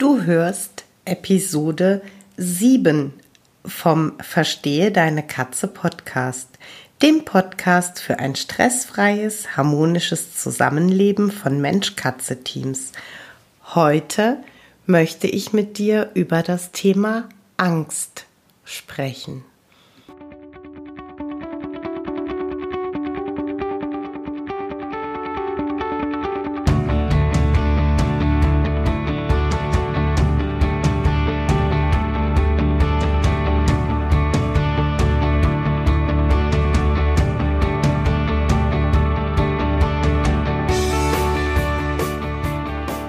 Du hörst Episode 7 vom Verstehe deine Katze Podcast, dem Podcast für ein stressfreies, harmonisches Zusammenleben von Mensch-Katze-Teams. Heute möchte ich mit dir über das Thema Angst sprechen.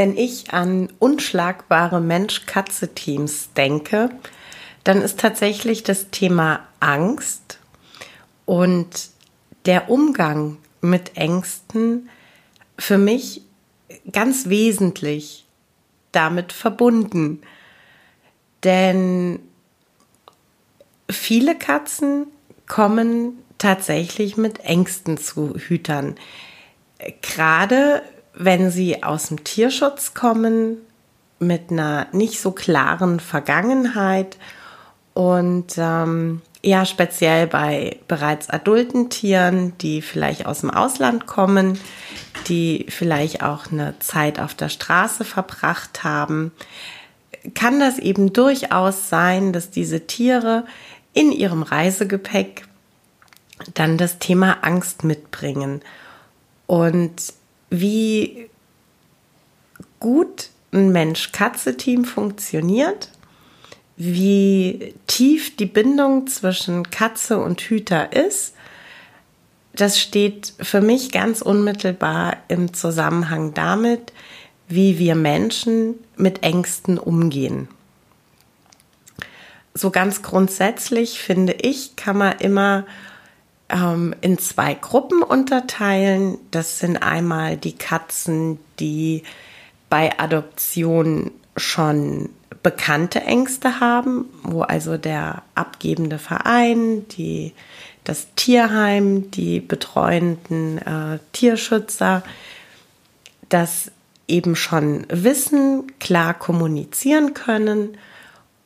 Wenn ich an unschlagbare Mensch-Katze-Teams denke, dann ist tatsächlich das Thema Angst und der Umgang mit Ängsten für mich ganz wesentlich damit verbunden. Denn viele Katzen kommen tatsächlich mit Ängsten zu Hütern. Gerade wenn sie aus dem Tierschutz kommen, mit einer nicht so klaren Vergangenheit und ähm, ja, speziell bei bereits adulten Tieren, die vielleicht aus dem Ausland kommen, die vielleicht auch eine Zeit auf der Straße verbracht haben, kann das eben durchaus sein, dass diese Tiere in ihrem Reisegepäck dann das Thema Angst mitbringen. Und wie gut ein Mensch-Katze-Team funktioniert, wie tief die Bindung zwischen Katze und Hüter ist, das steht für mich ganz unmittelbar im Zusammenhang damit, wie wir Menschen mit Ängsten umgehen. So ganz grundsätzlich finde ich, kann man immer ähm, in zwei Gruppen unterteilen. Das sind einmal die Katzen, die bei Adoption schon bekannte Ängste haben, wo also der abgebende Verein, die, das Tierheim, die betreuenden äh, Tierschützer das eben schon wissen, klar kommunizieren können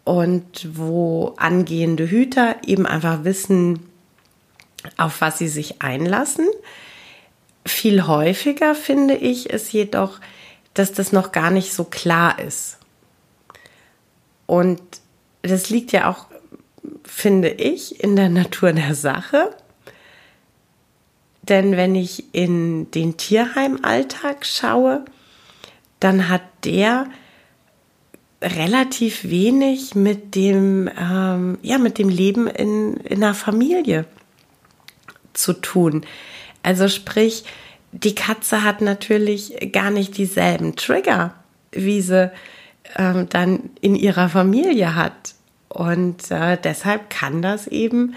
und wo angehende Hüter eben einfach wissen, auf was sie sich einlassen. Viel häufiger finde ich es jedoch, dass das noch gar nicht so klar ist. Und das liegt ja auch, finde ich, in der Natur der Sache. Denn wenn ich in den Tierheimalltag schaue, dann hat der relativ wenig mit dem, ähm, ja, mit dem Leben in, in einer Familie zu tun. Also sprich, die Katze hat natürlich gar nicht dieselben Trigger, wie sie ähm, dann in ihrer Familie hat. Und äh, deshalb kann das eben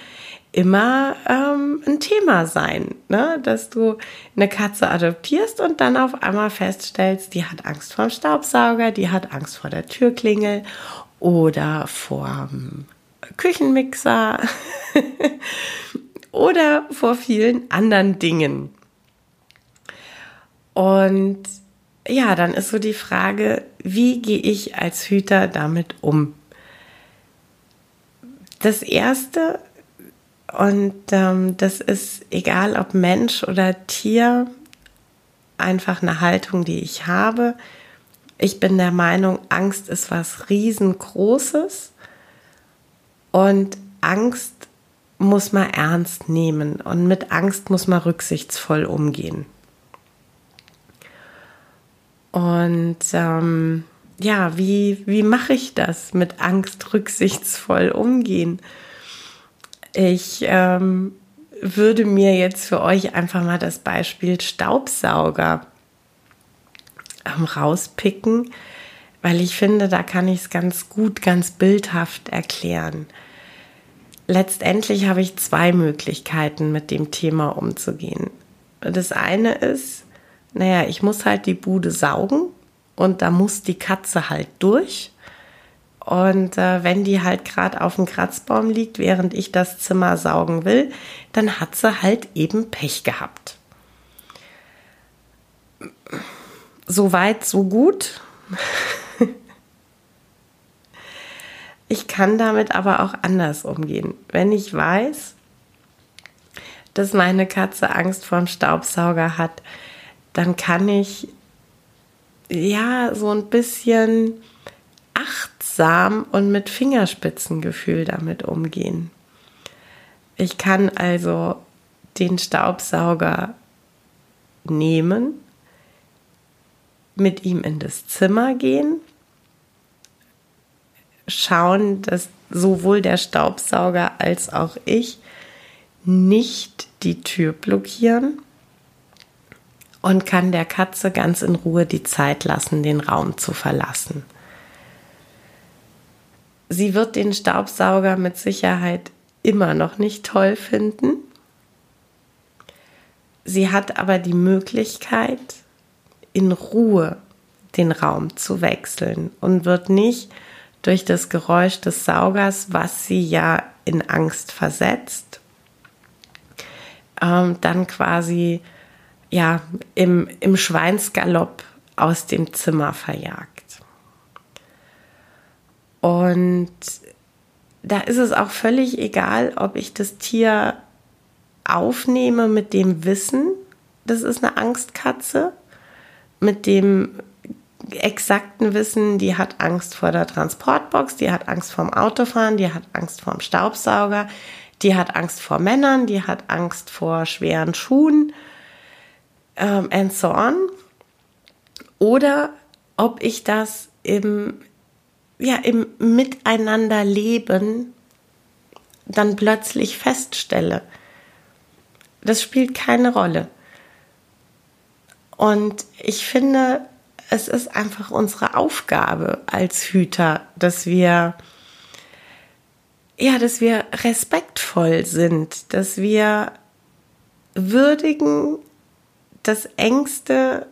immer ähm, ein Thema sein, ne? dass du eine Katze adoptierst und dann auf einmal feststellst, die hat Angst vor dem Staubsauger, die hat Angst vor der Türklingel oder vor dem Küchenmixer oder vor vielen anderen Dingen. Und ja, dann ist so die Frage, wie gehe ich als Hüter damit um? Das Erste, und ähm, das ist egal ob Mensch oder Tier, einfach eine Haltung, die ich habe. Ich bin der Meinung, Angst ist was riesengroßes und Angst muss man ernst nehmen und mit Angst muss man rücksichtsvoll umgehen. Und ähm, ja, wie, wie mache ich das mit Angst rücksichtsvoll umgehen? Ich ähm, würde mir jetzt für euch einfach mal das Beispiel Staubsauger ähm, rauspicken, weil ich finde, da kann ich es ganz gut, ganz bildhaft erklären. Letztendlich habe ich zwei Möglichkeiten, mit dem Thema umzugehen. Das eine ist, naja, ich muss halt die Bude saugen und da muss die Katze halt durch. Und äh, wenn die halt gerade auf dem Kratzbaum liegt, während ich das Zimmer saugen will, dann hat sie halt eben Pech gehabt. So weit, so gut. ich kann damit aber auch anders umgehen. Wenn ich weiß, dass meine Katze Angst vorm Staubsauger hat, dann kann ich ja so ein bisschen achtsam und mit Fingerspitzengefühl damit umgehen. Ich kann also den Staubsauger nehmen, mit ihm in das Zimmer gehen, schauen, dass sowohl der Staubsauger als auch ich nicht die Tür blockieren und kann der Katze ganz in Ruhe die Zeit lassen, den Raum zu verlassen. Sie wird den Staubsauger mit Sicherheit immer noch nicht toll finden. Sie hat aber die Möglichkeit, in Ruhe den Raum zu wechseln und wird nicht durch das Geräusch des Saugers, was sie ja in Angst versetzt, ähm, dann quasi ja im, im Schweinsgalopp aus dem Zimmer verjagt. Und da ist es auch völlig egal, ob ich das Tier aufnehme mit dem Wissen, das ist eine Angstkatze, mit dem exakten Wissen, die hat Angst vor der Transportbox, die hat Angst vorm Autofahren, die hat Angst vorm Staubsauger, die hat Angst vor Männern, die hat Angst vor schweren Schuhen ähm, and so on. Oder ob ich das im, ja, im Miteinanderleben dann plötzlich feststelle. Das spielt keine Rolle. Und ich finde, es ist einfach unsere Aufgabe als Hüter, dass wir ja, dass wir respektvoll sind, dass wir würdigen, dass Ängste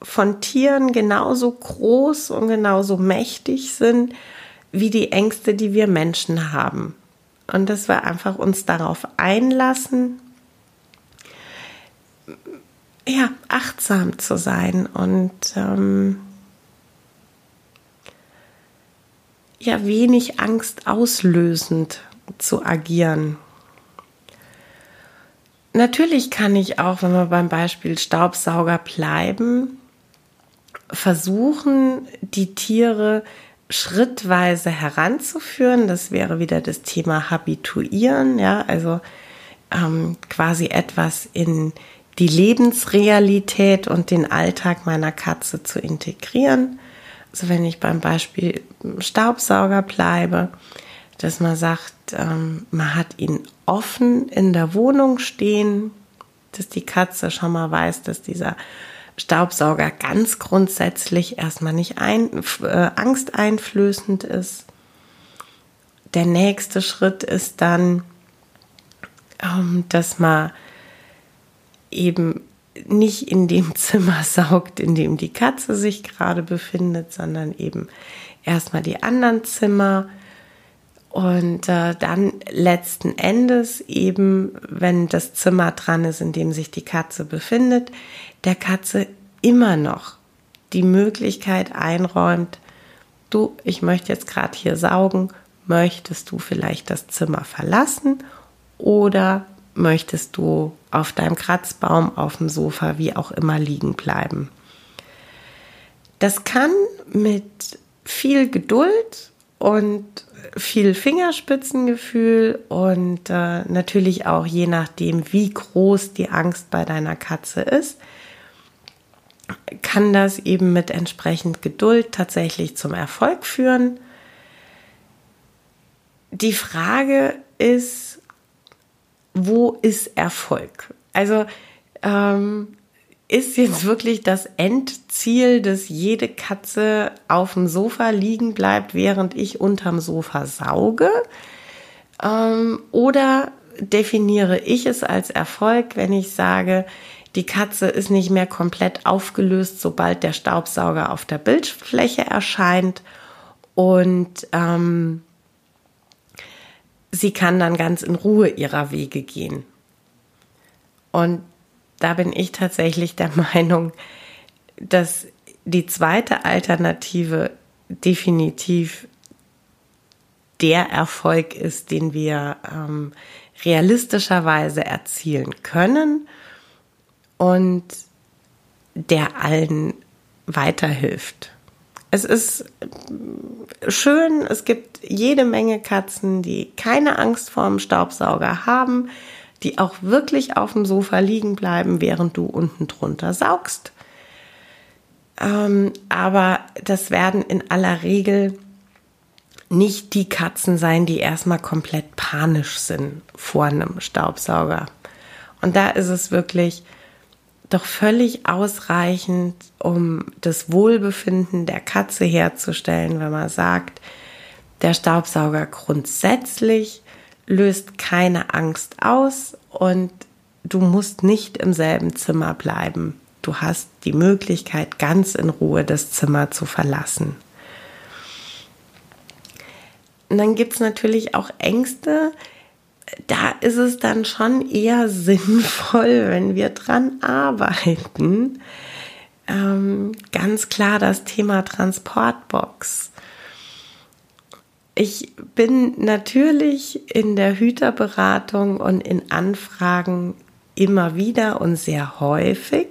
von Tieren genauso groß und genauso mächtig sind wie die Ängste, die wir Menschen haben. Und dass wir einfach uns darauf einlassen, ja, achtsam zu sein und ähm, ja, wenig Angst auslösend zu agieren. Natürlich kann ich auch, wenn wir beim Beispiel Staubsauger bleiben, versuchen, die Tiere schrittweise heranzuführen. Das wäre wieder das Thema Habituieren, ja, also ähm, quasi etwas in die Lebensrealität und den Alltag meiner Katze zu integrieren. Also wenn ich beim Beispiel Staubsauger bleibe, dass man sagt, ähm, man hat ihn offen in der Wohnung stehen, dass die Katze schon mal weiß, dass dieser Staubsauger ganz grundsätzlich erstmal nicht ein, äh, angsteinflößend ist. Der nächste Schritt ist dann, ähm, dass man eben nicht in dem Zimmer saugt, in dem die Katze sich gerade befindet, sondern eben erstmal die anderen Zimmer. Und äh, dann letzten Endes eben, wenn das Zimmer dran ist, in dem sich die Katze befindet, der Katze immer noch die Möglichkeit einräumt, du, ich möchte jetzt gerade hier saugen, möchtest du vielleicht das Zimmer verlassen oder möchtest du auf deinem Kratzbaum, auf dem Sofa, wie auch immer liegen bleiben. Das kann mit viel Geduld und viel Fingerspitzengefühl und äh, natürlich auch je nachdem, wie groß die Angst bei deiner Katze ist, kann das eben mit entsprechend Geduld tatsächlich zum Erfolg führen. Die Frage ist, wo ist Erfolg? Also ähm, ist jetzt wirklich das Endziel, dass jede Katze auf dem Sofa liegen bleibt, während ich unterm Sofa sauge? Ähm, oder definiere ich es als Erfolg, wenn ich sage, die Katze ist nicht mehr komplett aufgelöst, sobald der Staubsauger auf der Bildfläche erscheint und ähm, sie kann dann ganz in Ruhe ihrer Wege gehen. Und da bin ich tatsächlich der Meinung, dass die zweite Alternative definitiv der Erfolg ist, den wir ähm, realistischerweise erzielen können und der allen weiterhilft. Es ist schön, es gibt jede Menge Katzen, die keine Angst vor dem Staubsauger haben, die auch wirklich auf dem Sofa liegen bleiben, während du unten drunter saugst. Ähm, aber das werden in aller Regel nicht die Katzen sein, die erstmal komplett panisch sind vor einem Staubsauger. Und da ist es wirklich doch völlig ausreichend, um das Wohlbefinden der Katze herzustellen, wenn man sagt, der Staubsauger grundsätzlich löst keine Angst aus und du musst nicht im selben Zimmer bleiben. Du hast die Möglichkeit, ganz in Ruhe das Zimmer zu verlassen. Und dann gibt es natürlich auch Ängste. Da ist es dann schon eher sinnvoll, wenn wir dran arbeiten. Ähm, ganz klar das Thema Transportbox. Ich bin natürlich in der Hüterberatung und in Anfragen immer wieder und sehr häufig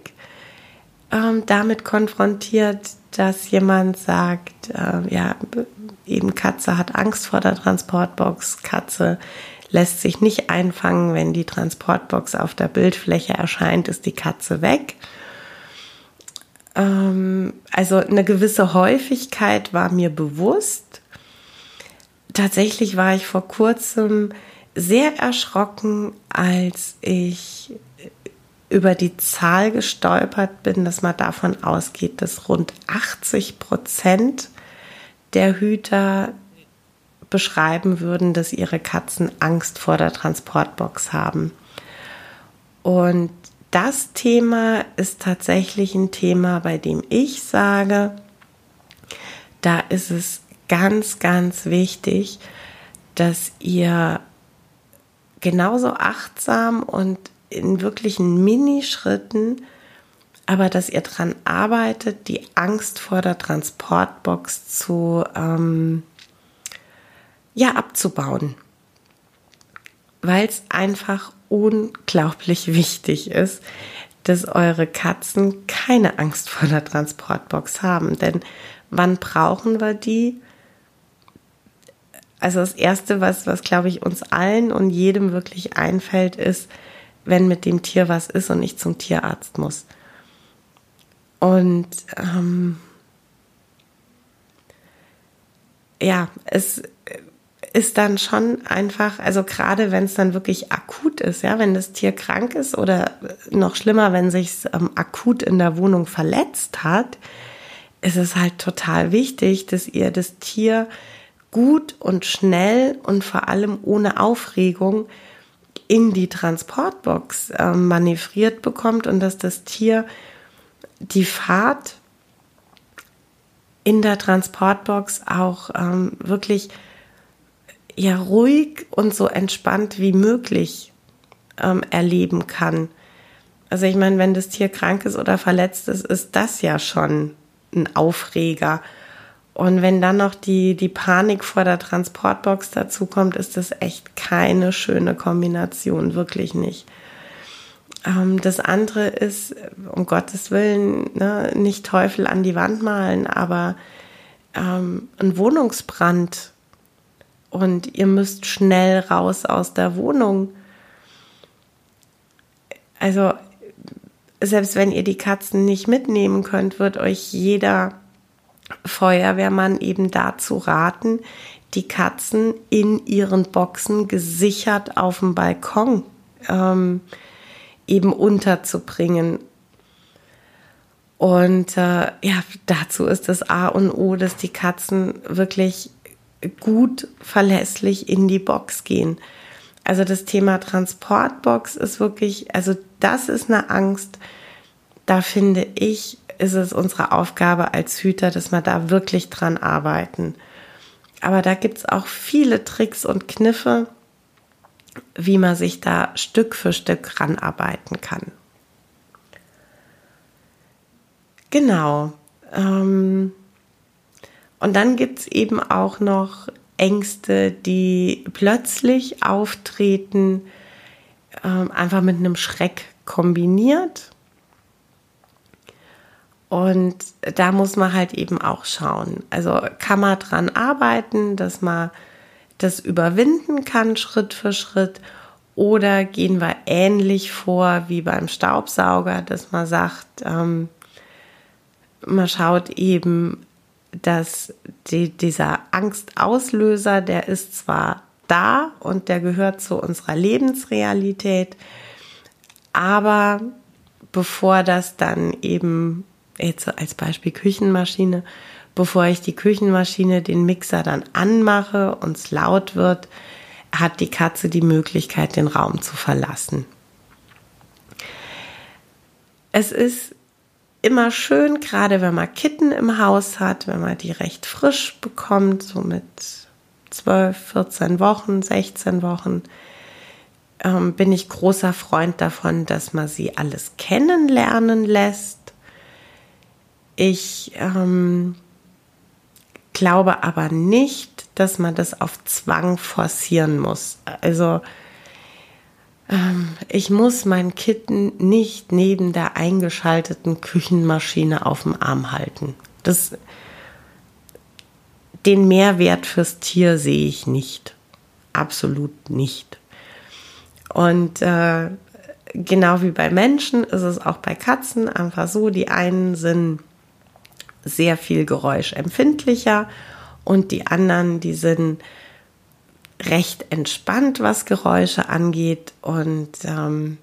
ähm, damit konfrontiert, dass jemand sagt, äh, ja, eben Katze hat Angst vor der Transportbox, Katze lässt sich nicht einfangen, wenn die Transportbox auf der Bildfläche erscheint, ist die Katze weg. Ähm, also eine gewisse Häufigkeit war mir bewusst. Tatsächlich war ich vor kurzem sehr erschrocken, als ich über die Zahl gestolpert bin, dass man davon ausgeht, dass rund 80 Prozent der Hüter beschreiben würden, dass ihre Katzen Angst vor der Transportbox haben. Und das Thema ist tatsächlich ein Thema, bei dem ich sage, da ist es ganz, ganz wichtig, dass ihr genauso achtsam und in wirklichen Minischritten aber dass ihr daran arbeitet, die Angst vor der Transportbox zu ähm, ja abzubauen, weil es einfach unglaublich wichtig ist, dass eure Katzen keine Angst vor der Transportbox haben. Denn wann brauchen wir die? Also das Erste, was, was glaube ich uns allen und jedem wirklich einfällt, ist, wenn mit dem Tier was ist und ich zum Tierarzt muss. Und ähm, ja, es ist dann schon einfach, also gerade wenn es dann wirklich akut ist, ja, wenn das Tier krank ist oder noch schlimmer, wenn sich ähm, akut in der Wohnung verletzt hat, ist es halt total wichtig, dass ihr das Tier gut und schnell und vor allem ohne Aufregung in die Transportbox äh, manövriert bekommt und dass das Tier die Fahrt in der Transportbox auch ähm, wirklich ja ruhig und so entspannt wie möglich ähm, erleben kann. Also ich meine, wenn das Tier krank ist oder verletzt ist, ist das ja schon ein Aufreger. Und wenn dann noch die, die Panik vor der Transportbox dazu kommt, ist das echt keine schöne Kombination, wirklich nicht. Ähm, das andere ist, um Gottes Willen, ne, nicht Teufel an die Wand malen, aber ähm, ein Wohnungsbrand und ihr müsst schnell raus aus der Wohnung. Also selbst wenn ihr die Katzen nicht mitnehmen könnt, wird euch jeder Feuerwehrmann eben dazu raten, die Katzen in ihren Boxen gesichert auf dem Balkon ähm, eben unterzubringen. Und äh, ja, dazu ist das A und O, dass die Katzen wirklich gut verlässlich in die Box gehen. Also das Thema Transportbox ist wirklich, also das ist eine Angst. Da finde ich, ist es unsere Aufgabe als Hüter, dass wir da wirklich dran arbeiten. Aber da gibt es auch viele Tricks und Kniffe, wie man sich da Stück für Stück ranarbeiten kann. Genau. Ähm, und dann gibt es eben auch noch Ängste, die plötzlich auftreten, ähm, einfach mit einem Schreck kombiniert. Und da muss man halt eben auch schauen. Also kann man dran arbeiten, dass man das überwinden kann, Schritt für Schritt. Oder gehen wir ähnlich vor wie beim Staubsauger, dass man sagt, ähm, man schaut eben, dass die, dieser Angstauslöser, der ist zwar da und der gehört zu unserer Lebensrealität, aber bevor das dann eben, jetzt als Beispiel Küchenmaschine, bevor ich die Küchenmaschine, den Mixer dann anmache und es laut wird, hat die Katze die Möglichkeit, den Raum zu verlassen. Es ist immer schön, gerade wenn man Kitten im Haus hat, wenn man die recht frisch bekommt, so mit 12, 14 Wochen, 16 Wochen, ähm, bin ich großer Freund davon, dass man sie alles kennenlernen lässt. Ich ähm, glaube aber nicht, dass man das auf Zwang forcieren muss. Also ähm, ich muss mein Kitten nicht neben der eingeschalteten Küchenmaschine auf dem Arm halten. Das, den Mehrwert fürs Tier sehe ich nicht. Absolut nicht. Und äh, genau wie bei Menschen ist es auch bei Katzen einfach so, die einen sind sehr viel geräuschempfindlicher und die anderen, die sind recht entspannt, was Geräusche angeht und ähm,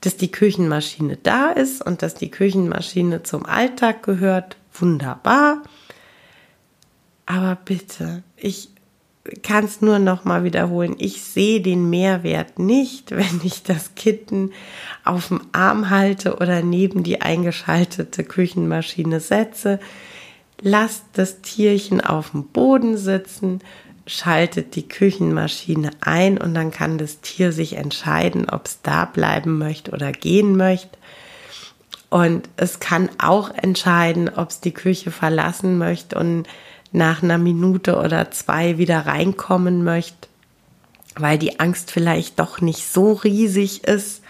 dass die Küchenmaschine da ist und dass die Küchenmaschine zum Alltag gehört, wunderbar. Aber bitte, ich kann es nur noch mal wiederholen. Ich sehe den Mehrwert nicht, wenn ich das Kitten auf dem Arm halte oder neben die eingeschaltete Küchenmaschine setze. Lasst das Tierchen auf dem Boden sitzen, schaltet die Küchenmaschine ein und dann kann das Tier sich entscheiden, ob es da bleiben möchte oder gehen möchte. Und es kann auch entscheiden, ob es die Küche verlassen möchte und nach einer Minute oder zwei wieder reinkommen möchte, weil die Angst vielleicht doch nicht so riesig ist.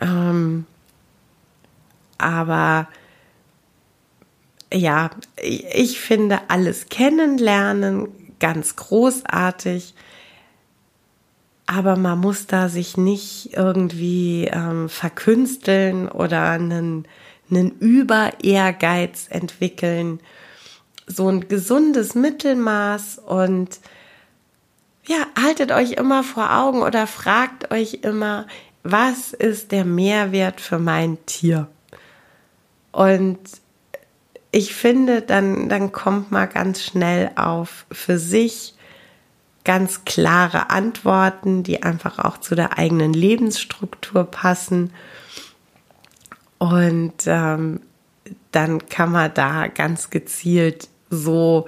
Ähm, aber ja, ich finde alles kennenlernen ganz großartig, aber man muss da sich nicht irgendwie ähm, verkünsteln oder einen, einen Über-Ehrgeiz entwickeln. So ein gesundes Mittelmaß und ja, haltet euch immer vor Augen oder fragt euch immer, was ist der Mehrwert für mein Tier? Und ich finde, dann, dann kommt man ganz schnell auf für sich ganz klare Antworten, die einfach auch zu der eigenen Lebensstruktur passen. Und ähm, dann kann man da ganz gezielt so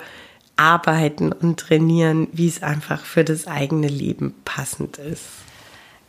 arbeiten und trainieren, wie es einfach für das eigene Leben passend ist.